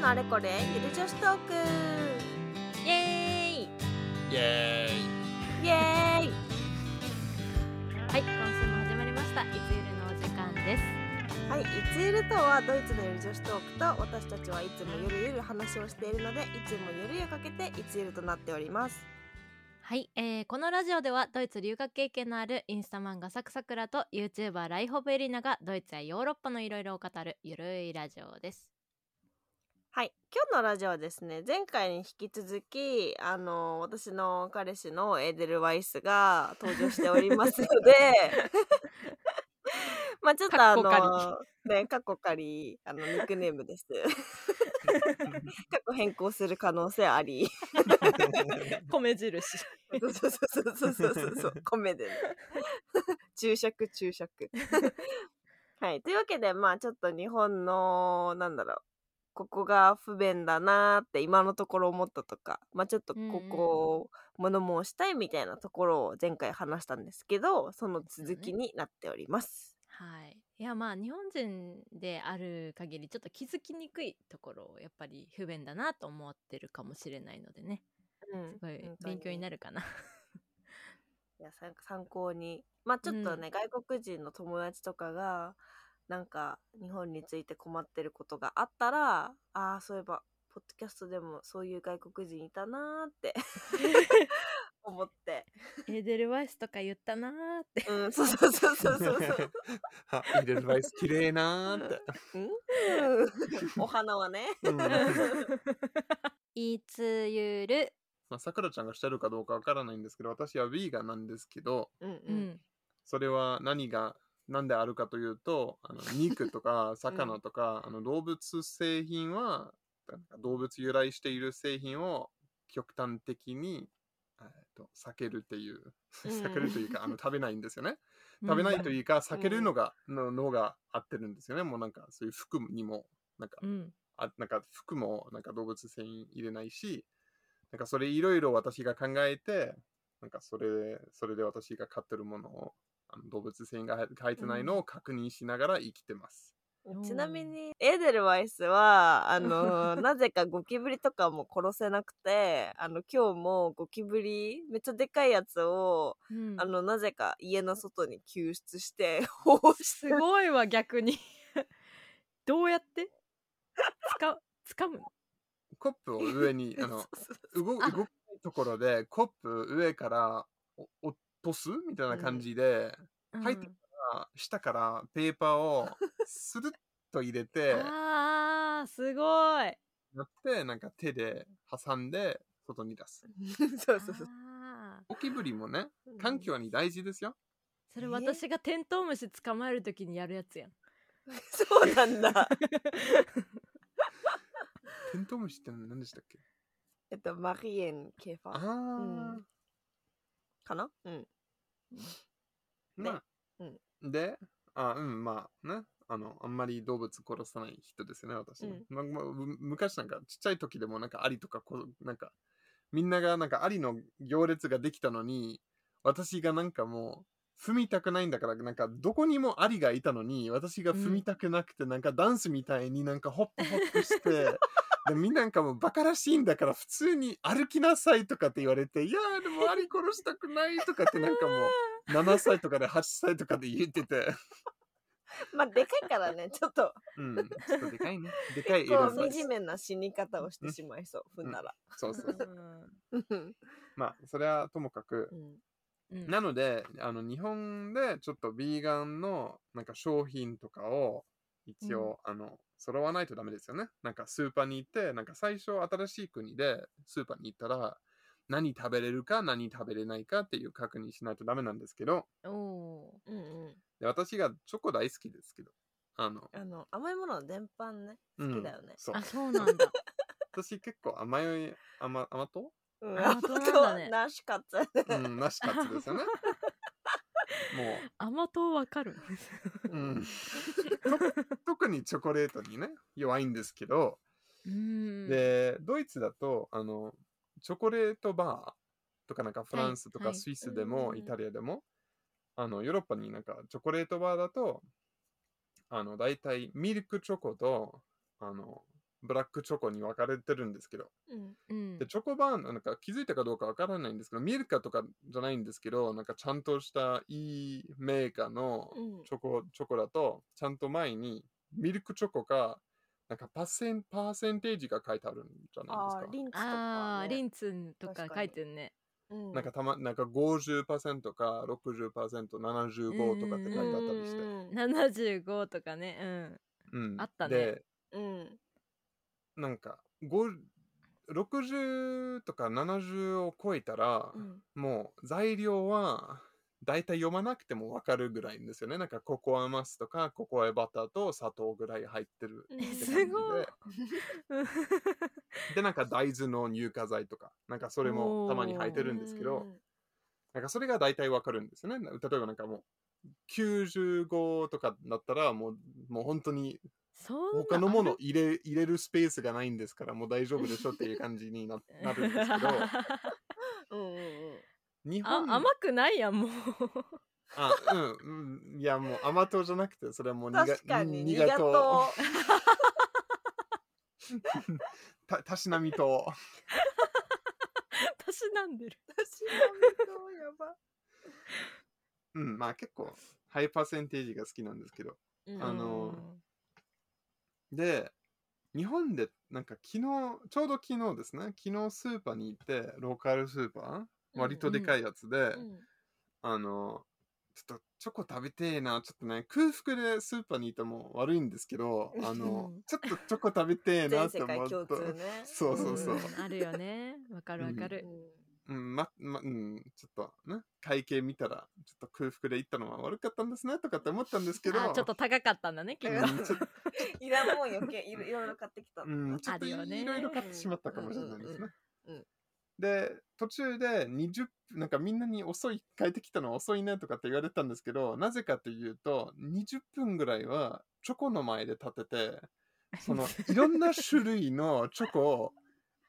のあれこれ。ゆる女子トーク。イエーイ。イエイ。エーイ。はい今週も始まりました。いつゆるのお時間です。はい、いつゆるとはドイツのゆる女子トークと私たちはいつもゆるゆる話をしているのでいつもゆるゆかけていつゆるとなっております。はい、えー、このラジオではドイツ留学経験のあるインスタ漫画サクサクラと YouTuber ライホブエリナがドイツやヨーロッパのいろいろを語るゆるいラジオですはい。今日のラジオはですね前回に引き続きあの私の彼氏のエーデルワイスが登場しておりますので まあちょっとあのかね過去仮あのニックネームです。過去変更する可能性あり。米印。そうそうそうそうそうそうそう米でね。注釈注釈はい。というわけでまあちょっと日本のなんだろうここが不便だなーって今のところ思ったとかまあちょっとここを物申したいみたいなところを前回話したんですけどその続きになっております。はい。いやまあ日本人である限りちょっと気づきにくいところをやっぱり不便だなと思ってるかもしれないのでね。うんすごい勉強になるかな。いやさ参考に。まあちょっとね、外国人の友達とかがなんか日本について困ってることがあったらああそういえばポッドキャストでもそういう外国人いたなーって 思って。エーデルワイスとか言ったなーって。うんそうそうそうそうそうそう。あ、イデルバイス綺麗なーって。うん？お花はね。うん。まいつゆる？あ、さくらちゃんがしてるかどうかわからないんですけど、私はヴィーガンなんですけど、うんううんん。それは何が、なんであるかというと、あの肉とか 魚とか、あの動物製品は、動物由来している製品を極端的に、えーと避けるっていう、うん。避けるというか、あの食べないんですよね。食べないといいうか、避けるのが、ののが合ってるんですよね。もうなんか、そういう服にも、なんか、うん。あなんか服もなんか動物繊維入れないし、なんかそれいろいろ私が考えて、なんかそれそれで私が買ってるものをあの動物繊維が入入ってないのを確認しながら生きてます。ちなみにエーデルワイスはあの なぜかゴキブリとかも殺せなくてあの今日もゴキブリめっちゃでかいやつをうん。あのなぜか家の外に救出して保護してすごいわ逆に。どうやって？つかつかむの？コップを上にあの 動動あかないところでコップ上からお落とすみたいな感じで、入ってあ下からペーパーをスルッと入れて、あーすごい。やってなんか手で挟んで外に出す。そうそうそう。ゴキブリもね、環境に大事ですよ。それ私がテントウムシ捕まえるときにやるやつやん。そうなんだ。テントウムシって何でしたっけ？えっとマリエンケーファあー。あ、かな？うん。まあ、うん。で、あうん、まあね、あの、あんまり動物殺さない人ですよね、私。うん。ま昔なんかちっちゃい時でもなんかアリとかこなんかみんながなんかアリの行列ができたのに私がなんかもう踏みたくないんだからなんかどこにもアリがいたのに私が踏みたくなくて、なんかダンスみたいになんかホップホップして でみんななんかもうバカらしいんだから普通に歩きなさいとかって言われていやーでもアリ殺したくないとかってなんかもう 7歳とかで8歳とかで言ってて。まあでかいからねちょっと。うんちょっとでかいね。でかいこう惨めな死に方をしてしまいそう踏んだら。そうそううんう。ん。まあそれはともかくうん。なのであの日本でちょっとビーガンのなんか商品とかを一応、あの揃わないとダメですよね。なんかスーパーに行ってなんか最初新しい国でスーパーに行ったら何食べれるか何食べれないかっていう確認しないとダメなんですけど。おおうんうん。で私がチョコ大好きですけど。あの、あの甘いものの全般ね。うん好きだよね。そう。ーあそうなんだ。私結構甘い甘甘党？うん。甘党なんだね。なしかつ。うんなしカツですよね。もう。甘党わかるうん、と特にチョコレートにね弱いんですけど、うん。でドイツだとあのチョコレートバーとかなんかフランスとはいかスイスでうんもイタリアでもあのヨーロッパになんかチョコレートバーだとあの大体ミルクチョコとあのブラックチョコに分かれてるんですけど、うん。うん。で、チョコバーン、なんか気づいたかどうかわからないんですけど、ミルカとかじゃないんですけど、なんかちゃんとしたいいメーカーのうん。チョコ、チョコだと、ちゃんと前にミルクチョコか、なんかパーセンパーセンテージが書いてあるんじゃないですか。あーリンツとあか、ね、ーリンツンとか書いてるね。うんなんかたま、なんか50%か60%、75とかって書いてあったりして。うん。75とかね。うん。あったね。で、うんなんか、5 60とか70を超えたら、うんもう材料は大体読まなくてもわかるぐらいんですよね。なんかココアマスとかココアバターと砂糖ぐらい入ってるうんって感じすで。ごいで、なんか大豆の乳化剤とか、なんかそれもたまに入ってるんですけど、なんかそれが大体わかるんですよね。例えばなんかもう95とかだったらもうもう本当に他のもの入れ入れるスペースがないんですからもう大丈夫でしょっていう感じにな なるんですけど、うんうんうん日あ本甘くないやんもうあ、うん、うん。いや、もう甘党じゃなくて、それはもう苦確かに苦苦党党。たたしなみ党。たしなんでる私の糖やばうん、まあ結構、ハイパーセンテージが好きなんですけど。うんあので、日本で、なんか昨日、ちょうど昨日ですね、昨日スーパーに行って、ローカルスーパー、割とでかいやつで、うんあの、ちょっとチョコ食べてえな、ちょっとね、空腹でスーパーにいても悪いんですけど、あのうん、ちょっとチョコ食べてえな全って思うと。ね。そうそうそう。うん。あるよね。わかるわかる、うん、ま、ま、うん、ちょっとね、会計見たら、ちょっと空腹で行ったのは悪かったんですね、とかって思ったんですけど、あちょっと高かったんだねきっと、うんちょっと。いらんもん余計いろいろいろ買ってきた。うん、ちょっといろいろ買ってしまったかもしれないですね。うんうんうん。で、途中で20なんかみんなに遅い、帰ってきたのは遅いねとかって言われたんですけど、なぜかというと、20分ぐらいはチョコの前で立てて、その いろんな種類のチョコを、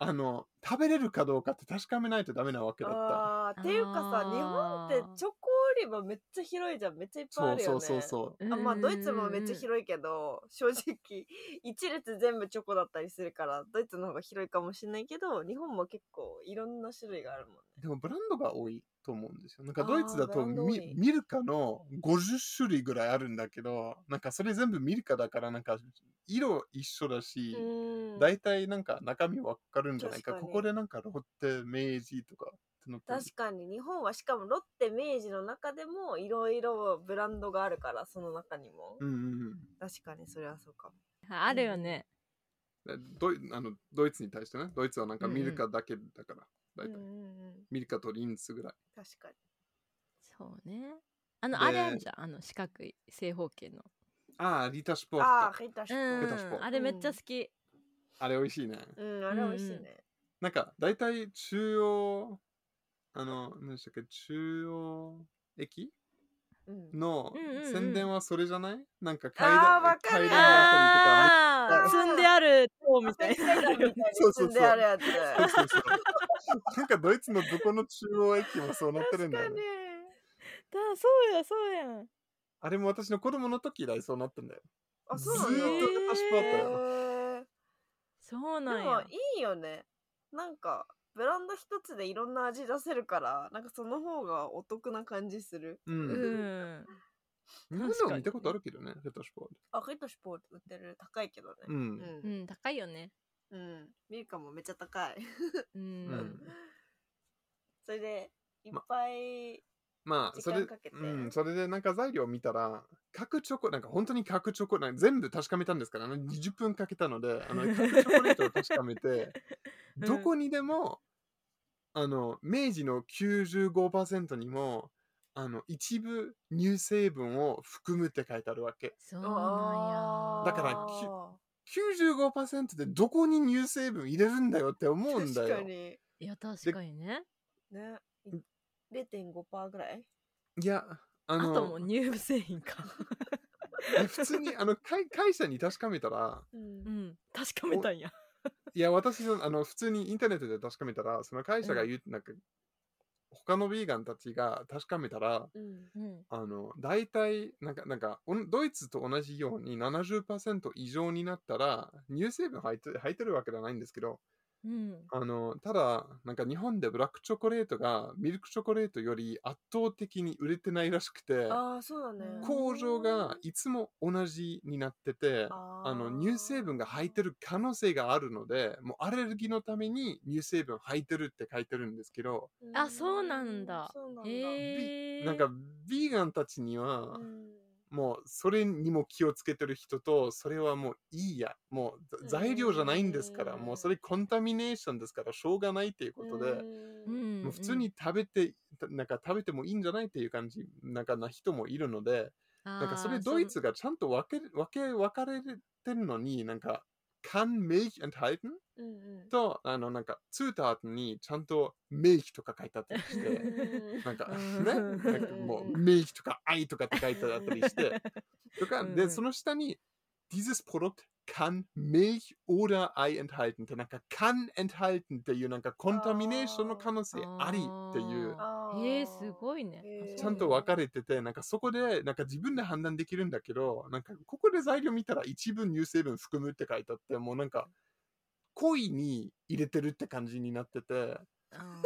あの、食べれるかどうかって確かめないとダメなわけだった。あーっていうかさ日本ってチョコ売り場めっちゃ広いじゃん。めっちゃいっぱいあるよね。そうそうそうそう。あまあドイツもめっちゃい広いけど正直 一列全部チョコだったりするからドイツの方が広いかもしれないけど日本も結構いろんな種類があるもんね。でもブランドが多いと思うんですよ。なんかドイツだとミミルカの50種類ぐらいあるんだけど、なんかそれ全部ミルカだからなんか色一緒だし、うん。大体なんか中身わかるんじゃないか？ここでなんかロッテ、明治とかってのって確かに日本はしかもロッテ明治の中でもいろいろブランドがあるからその中にも、うんうん確かにそれはそうかも。あるよね、うん。でドイあのドイツに対してね、ドイツはなんかミルカだけだから、大体うんうんうん。ミルカとリンスぐらい。確かに。そうね。あのであれあるじゃん。あの四角い正方形の。ああ、リタシポート。ああヘイタシうポあれめっちゃ好き、あれ美味しいね。うんあれ美味しいね。なんか大体中央、あの、何でしたっけ、中央駅？うん。のうんうんうん。宣伝はそれじゃない、なんか階あー段階段あああ積んである塔みたいな。のあるよねそうそうそう。積んであるやつ なんかドイツのどこの中央駅もそうなってるんだよね。だそうやそうやんあれも私の子供の時以来そうなってんだよ。あそうずーっとなんだペタシポートよ。へーそうでなんやもいいよねなんかブランド一つでいろんな味出せるからなんかその方がお得な感じするう。うんん日本でも見たことあるけどね、ペタシポート。あヘイタシポート売ってる高いけどねう。うんうん高いよねうん。ミルカもめっちゃ高い。うん、うん。それでいっぱいまあ、時それ間かけて。うん、それでなんか材料を見たら、角チョコ、なんか本当に角チョコ、なんか全部確かめたんですから、あの20分かけたので、あの 角チョコレートを確かめて、うん。どこにでも、あの、明治の95%にも、あの、一部乳成分を含むって書いてあるわけ。そうなんあーだから95%でどこに乳成分入れるんだよって思うんだよ。確か。に。やいや確かにね。ね。0.5%ぐらい？いや、ああの、ともう乳製品か。え普通にあの会会社に確かめたら、うん。うん。確かめたんや。いや、私の、あの、普通にインターネットで確かめたら、その会社が言う、なんか、他他のビーガンたちが確かめたら、うん。うん。あの、大体、なんか、なんか、ドイツと同じように70%以上になったら、乳成分入って入ってるわけではないんですけど、うん。あの、ただ、なんか日本でブラックチョコレートがミルクチョコレートより圧倒的に売れてないらしくて、ああそうだね。工場がいつも同じになってて、ああの乳成分が入ってる可能性があるので、もうアレルギーのために乳成分入ってるって書いてるんですけど、あそうなんだ。そうなんだ。へえなんかビーガンたちには、うんもうそれにも気をつけてる人と、それはもういいや、もうざ材料じゃないんですから、うんもうそれコンタミネーションですから。しょうがないっていうことで、うん。もう普通に食べて、なんか食べてもいいんじゃないっていう感じ、なんかな人もいるので、なんかそれドイツがちゃんと分け分け分かれてるのに、なんか、kann Milch enthalten? と、あの、なんか、Zutaten にちゃんと Milch とか書いてあったりして、うん。なんか、うん。ね、なんかもう、Milch とか愛とかって書いてあったりして、とか、で、その下に、dieses Produkt kann Milch oder Ei enthalten. って、なんか、kann enthalten. っていう、なんか、コンタミネーションの可能性ありっていう、へえすごいねちゃんと分かれてて、なんかそこで、なんか自分で判断できるんだけど、なんかここで材料見たら一部乳成分含むって書いてあって、もうなんか、故意に入れてるって感じになってて、あ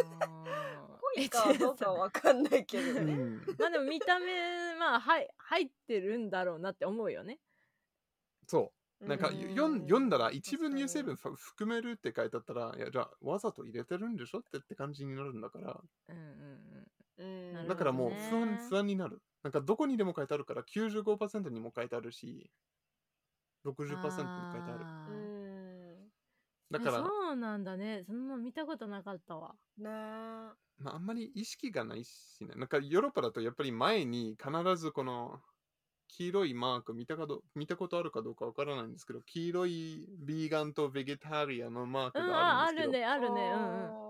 濃いかどうかわかんないけどね。うん、まあでも見た目まあはい入ってるんだろうなって思うよね。そう。なんかうん読ん。読んだら一部確かに乳成分ふ含めるって書いてあったら、いや、じゃあわざと入れてるんでしょってって感じになるんだから、うんうんうんなるほどねだからもう不安不安になる。なんかどこにでも書いてあるから95%にも書いてあるし、60%にも書いてある。あー。うんだから、そうなんだね。そんな見たことなかったわ。ねえまあ、あんまり意識がないしね。なんかヨーロッパだとやっぱり前に必ずこの黄色いマーク見たかど見たことあるかどうかわからないんですけど、黄色いビーガンとベゲタリアンのマークうんがあああるんですけど、るねあるね。うん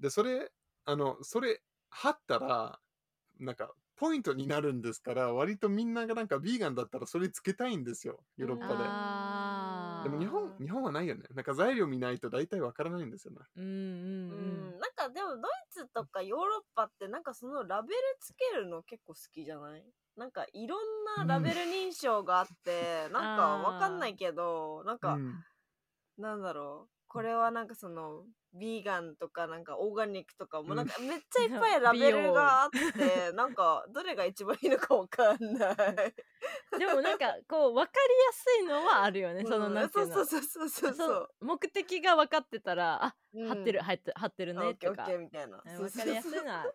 で、それ、あの、それ貼ったら、なんかポイントになるんですから、割とみんながなんかビーガンだったらそれつけたいんですよ、ヨーロッパで。でも日本、日本はないよね。なんか材料見ないと大体わからないんですよね。うんうんううんん、なんかでもドイツとかヨーロッパってなんかそのラベルつけるの結構好きじゃない？なんかいろんなラベル認証があって、なんかわかんないけどなんか、うん。なんだろう。これはなんかそのビーガンとかなんかオーガニックとかもなんかめっちゃいっぱいラベルがあって なんかどれが一番いいのかわかんない。でもなんかこう分かりやすいのはあるよねそのなんていうの。そうそうそうそうそうそう。目的が分かってたらあうん。貼ってる貼って貼ってるねとか。ケーみたいな。うん分かりやすいのは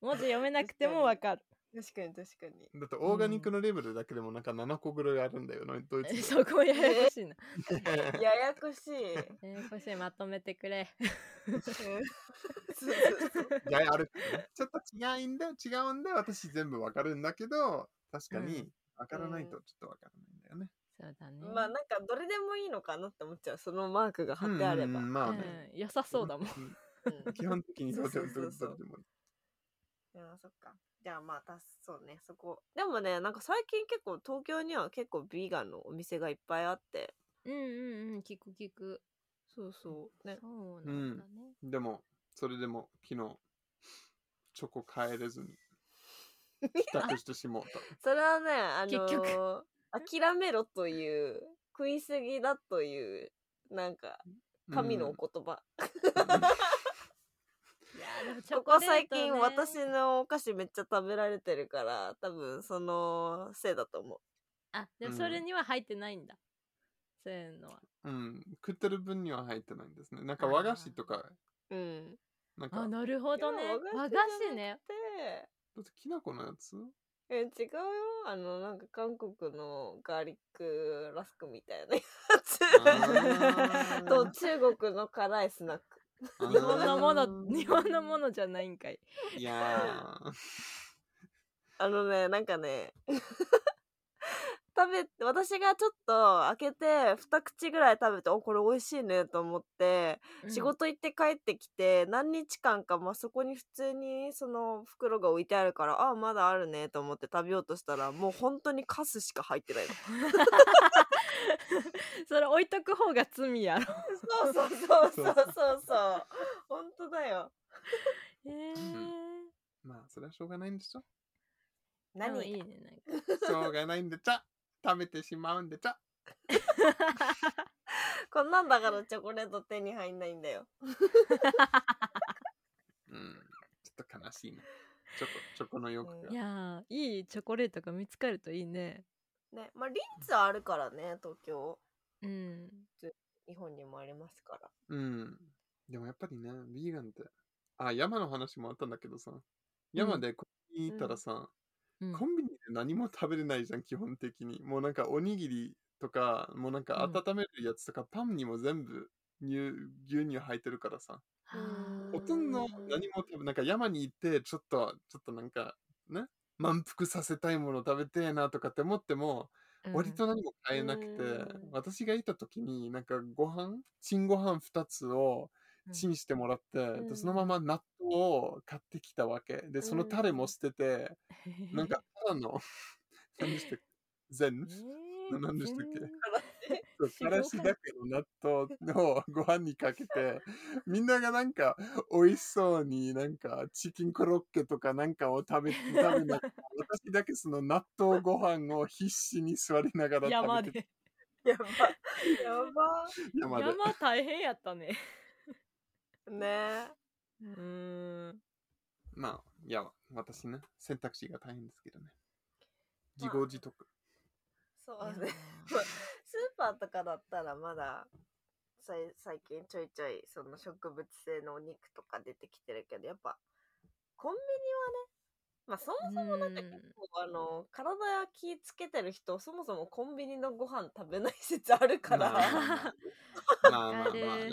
文字読めなくても分かる確かに確かに。だってオーガニックのレベルだけでもなんか7個ぐらいあるんだよね、ドイツで。そこややこしいな ややこしい。ややこしいまとめてくれ。ちょっと違うんだ、違うんだ。私全部わかるんだけど、確かにわからないとちょっとわからないんだよね。そうだねまあなんかどれでもいいのかなって思っちゃうそのマークが貼ってあれば。うんまあね。うん良さそうだもんん。うん基本的にどうでもそうそうそうどうでもいい。いやそっか。じゃあまあたそうねそこ。でもねなんか最近結構東京には結構ビーガンのお店がいっぱいあって。うんうんうん聞く聞くそうそう。ね。そうなんだね、でも、それでも昨日、チョコ帰れずに、帰宅してしまった。それはねあの結局ー諦めろという食いすぎだというなんか神のお言葉。いやでもチョここ最近ね。私のお菓子めっちゃ食べられてるから多分そのせいだと思う。あでもそれには入ってないんだ、そういうのは。うん、食ってる分には入ってないんですね。なんか和菓子とか、うん。なんか、だあなるほどね。和菓子ね。でってきな粉のやつ？え違うよ。あのなんか韓国のガーリックラスクみたいなやつ。ー。と中国の辛いスナック日本のもの 日本のものじゃないんかい。いやー。あのねなんかね 食べ私がちょっと開けて二口ぐらい食べておこれ美味しいねと思って、仕事行って帰ってきて何日間か、まあ、そこに普通にその袋が置いてあるからあまだあるねと思って食べようとしたらもう本当にカスしか入ってないの。それ置いとく方が罪やろそうそうそうそうそうそう。本当だよ。へ えそれはしょうがないんでしょ何？いいねなんかしょうがないんでちゃ。食べてしまうんでちゃ。こんなんだからチョコレート手に入んないんだよ。うん。ちょっと悲しいな。チョコ、チョコの欲が。いやーいいチョコレートが見つかるといいねね、まあリンツあるからね、東京。うん日本にもありますから。うん。でもやっぱりね、ビーガンって。あ、山の話もあったんだけどさ。山でコンビニ行ったらさ、うんコンビニで何も食べれないじゃん、基本的に。もうなんかおにぎりとか、もうなんかうん温めるやつとか、パンにも全部乳牛乳入ってるからさ。ほとんど何も食べ、なんか山に行って、ちょっと、ちょっとなんか、ね、満腹させたいもの食べてえなとかって思っても、割と何も買えなくて、うん。私がいた時に、なんかご飯、チンご飯2つをチンしてもらって、うんでそのまま納豆を買ってきたわけ。で、そのタレも捨てて、なんか、ただの、何でしたっけ？全え何でしたっけ？からしだけの納豆をご飯にかけて、みんながなんか美味しそうになんかチキンコロッケとかなんかを食べて、食べながら、私だけその納豆ご飯を必死に座りながら山食べて、でやば。やば。山で。山大変やったねねうーんまあ、いや、私ね、選択肢が大変ですけどね。自まあ業自得。そうね。スーパーとかだったらまださい最近ちょいちょいその植物性のお肉とか出てきてるけどやっぱコンビニはねまあそもそもなんか結構あの体気つけてる人そもそもコンビニのご飯食べない説あるから、まあ まあまあまあね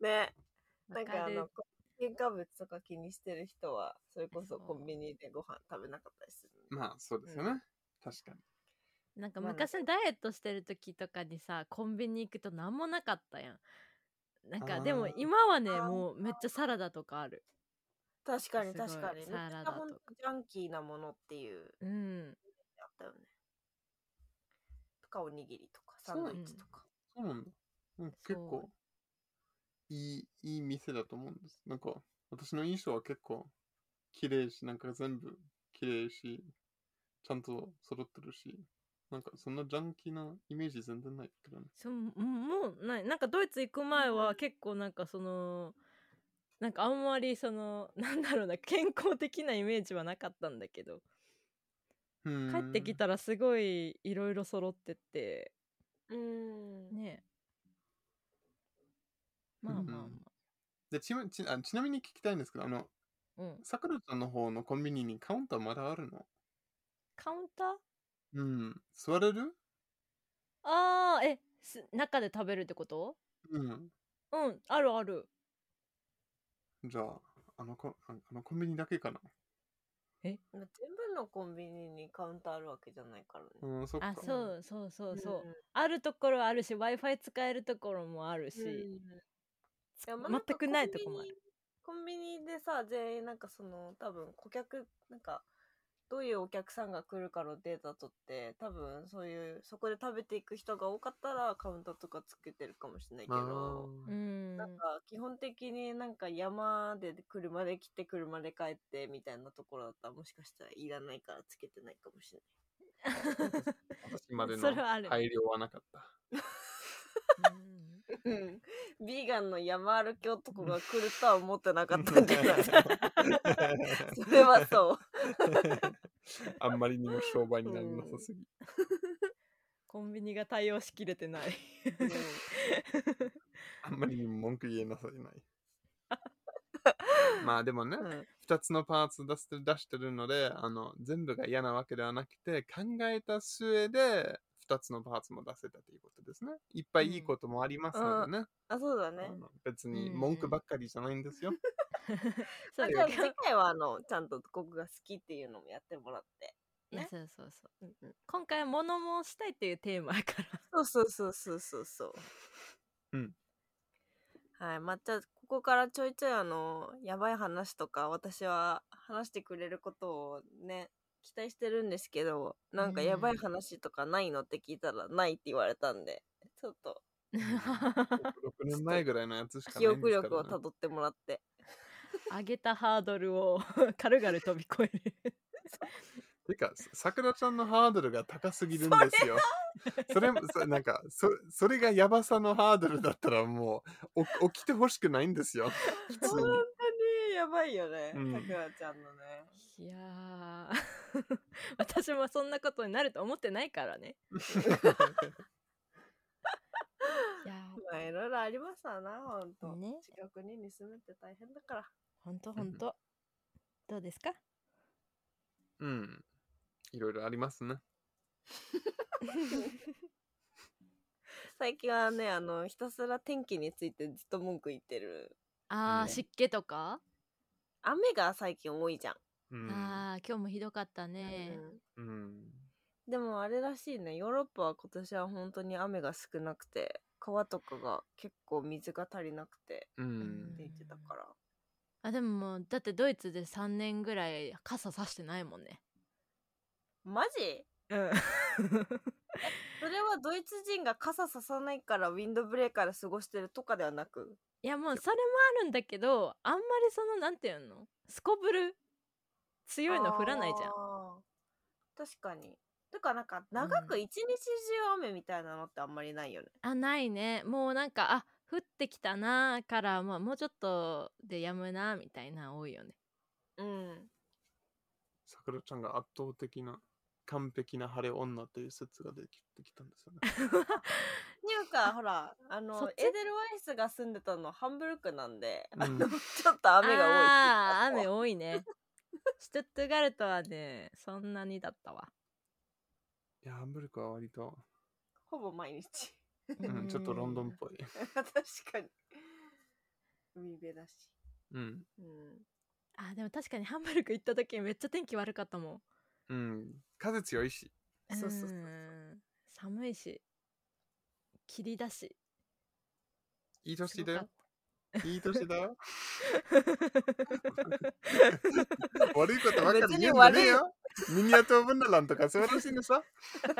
ねなんかあの添加物とか気にしてる人はそれこそコンビニでご飯食べなかったりするまあ、そうですよね。確かに。なんかまあ昔ダイエットしてる時とかにさコンビニ行くと何もなかったやん。なんかでも今はねもうめっちゃサラダとかある。確かに確かに。サラダとジャンキーなものっていう。うん。あったよね。とかおにぎりとかサンドイッチとか。そうなんだ。うん、結構、いい、いい店だと思うんです。なんか、私の印象は結構、綺麗し、なんか全部綺麗し、ちゃんと揃ってるし、なんかそんなジャンキーなイメージ全然ないけどね。そうもうない。なんかドイツ行く前は結構なんかそのなんかあんまりそのなんだろうな健康的なイメージはなかったんだけど。帰ってきた。たらすごいいろいろ揃ってて。うん。ね。まあまあまでちなちあちなみに聞きたいんですけど、あの、あうん。さくらちゃんの方のコンビニにカウンターまだあるの？カウンター？うん。座れる？あーえす中で食べるってこと？うん。うんあるあるじゃあ、あのコああのコンビニだけかな？全部のコンビニにカウンターあるわけじゃないからね。うん、そっか。あそうそうそうそう、んあるところあるし w i f i 使えるところもあるし、うんいやまあなんか全くないとこもあるコンビニコンビニでさ全員なんかその多分顧客なんかどういうお客さんが来るかのデータ取って多分そういうそこで食べていく人が多かったらカウンターとかつけてるかもしれないけあど。なんか基本的になんか山で車で来て車で帰ってみたいなところだったらもしかしたらいらないからつけてないかもしれ 私までのそれはある配慮はなかった。うん。ビーガンの山歩き男が来るとは思ってなかったんじゃないそれはそう。あんまりにも商売にならなさすぎ。コンビニが対応しきれてないあんまりにも文句言えなさいない。まあでもね、うん2つのパーツ出して出してるのであの、全部が嫌なわけではなくて、考えた末で2つのパーツも出せたということですね。いっぱいいいこともありますのでね。あ、そうだね別にうん文句ばっかりじゃないんですよ。そうじゃあ次回はあのちゃんとここが好きっていうのもやってもらって。ねそうそうそう今回は物申したいっていうテーマやからそうそうそうそうそうそう。うん。はい、まあ、じゃあここからちょいちょいあのやばい話とか私は話してくれることをね期待してるんですけどなんかやばい話とかないのって聞いたらないって言われたんでちょっと6年前ぐらいのやつしか記憶ないんですから、ね。力をたどってもらって上げたハードルを 軽々飛び越えるてか、さくらちゃんのハードルが高すぎるんですよ。それも、そなんか、そそれがやばさのハードルだったらもう、お起きてほしくないんですよ。普通本に。やばいよね、うんさくらちゃんのね。いやー 私もそんなことになると思ってないからね いやまあいろいろありますわな、ほんと。ね近くに住むって大変だから。ほんとほんとどうですか？うん。いろいろありますね。最近はね、あの、ひたすら天気についてずっと文句言ってる。あー、ね湿気とか、雨が最近多いじゃん。うん。あー今日もひどかったね、うんうん。でもあれらしいね、ヨーロッパは今年は本当に雨が少なくて、川とかが結構水が足りなくてうんって言ってたから。あでももうだってドイツで3年ぐらい傘さしてないもんねマジ？うん。それはドイツ人が傘ささないからウィンドブレーカーで過ごしてるとかではなく？いやもうそれもあるんだけどあんまりそのなんていうの？すこぶる強いの降らないじゃん。確かに。てかなんか長く一日中雨みたいなのってあんまりないよね、あないね。もうなんかあ降ってきたなーから、まあ、もうちょっとでやむなみたいな多いよね。うん。さくらちゃんが圧倒的な完璧な晴れ女という説ができてきたんですよね。っていうかほらあそのエデルワイスが住んでたのハンブルクなんで、うん。ちょっと雨が多い雨多いね。シュトゥットガルトはねそんなにだったわ。いや、ハンブルクは割と、ほぼ毎日。うん、ちょっとロンドンっぽい。確かに。海辺だし。うん。うん。あでも確かにハンブルク行った時めっちゃ天気悪かったもんうん。風強いし。そうそうそう寒いし霧だしいい年だよ。すいい年だよ。悪いことばかり言うんじゃねよ。ミニアトーブンダランとか素晴らしいのさ。すいま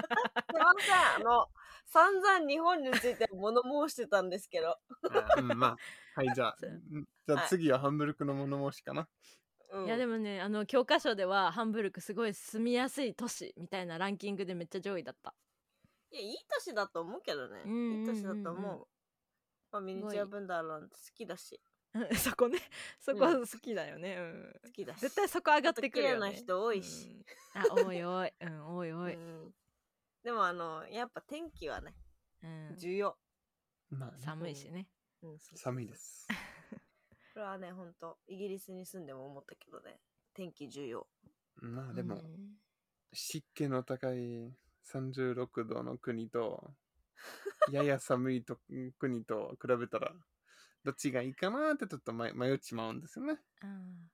せんあの散々日本について物申してたんですけど、うん、まあ。はい、じゃあじゃあ次はハンブルクの物申しかな。うん、いやでもねあの教科書ではハンブルクすごい住みやすい都市みたいなランキングでめっちゃ上位だった。いやいい年だと思うけどね、うんうんうんうん。いい年だと思う、まあ、ミニチュアブンダーランド好きだし。う んそこね。そこは好きだよね、うん。好きだし。絶対そこ上がってくるよ、ね、な人多いし。うん。あ多い多い。うん多い多い、うん、でもあのやっぱ天気はねうん、重要、まあね、寒いしね。うん、そうそう。寒いです。これはねほんとイギリスに住んでも思ったけどね。天気重要。まあでも、うん。湿気の高い36度の国と、やや寒いと国と比べたら、どっちがいいかなってちょっと迷迷っちまうんですよね。うん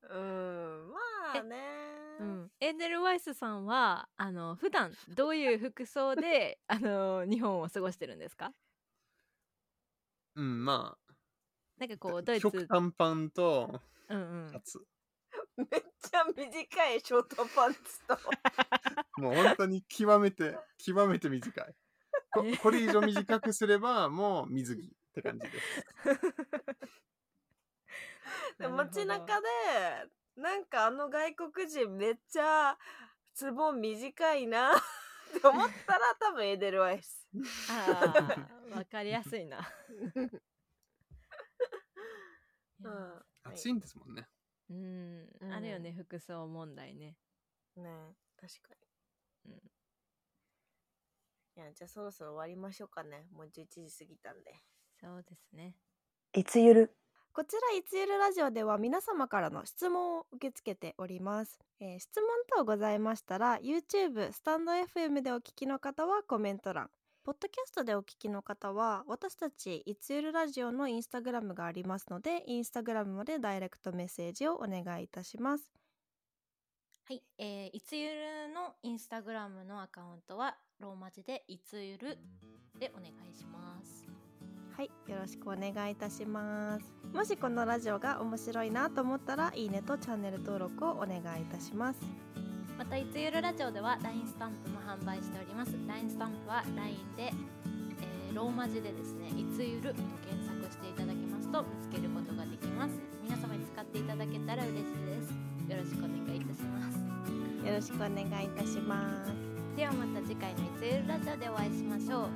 まあね。うん、エーデルワイスさんはあの普段どういう服装であの日本を過ごしてるんですか？うん、まなんかあ、こうドイツ極短パンとうんうんシャツ。めっちゃ短いショートパンツと もう本当に極めて、極めて短い。こえこれ以上短くすれば、もう水着って感じです。で街中でなんかあの外国人めっちゃズボン短いなって思ったら多分エデルワイスああわかりやすいないやうん暑いんですもんね。うん、うんあるよね服装問題ねね確かに。うんいや、じゃあそろそろ終わりましょうかね。もう11時過ぎたんで。そうですねいつゆる？こちらいつゆるラジオでは皆様からの質問を受け付けております、えー質問等ございましたら YouTube スタンド FM でお聞きの方はコメント欄ポッドキャストでお聞きの方は私たちいつゆるラジオのインスタグラムがありますのでインスタグラムまでダイレクトメッセージをお願いいたしますはい、えーいつゆるのインスタグラムのアカウントはローマ字でいつゆるでお願いしますはい、よろしくお願いいたします。もしこのラジオが面白いなと思ったら、いいねとチャンネル登録をお願いいたします。またいつゆるラジオでは LINE スタンプも販売しております。LINE スタンプは LINE で、えーローマ字でですねいつゆると検索していただきますと見つけることができます。皆様いつか使っていただけたら嬉しいです。よろしくお願いいたします。よろしくお願いいたします。ではまた次回のいつゆるラジオでお会いしましょう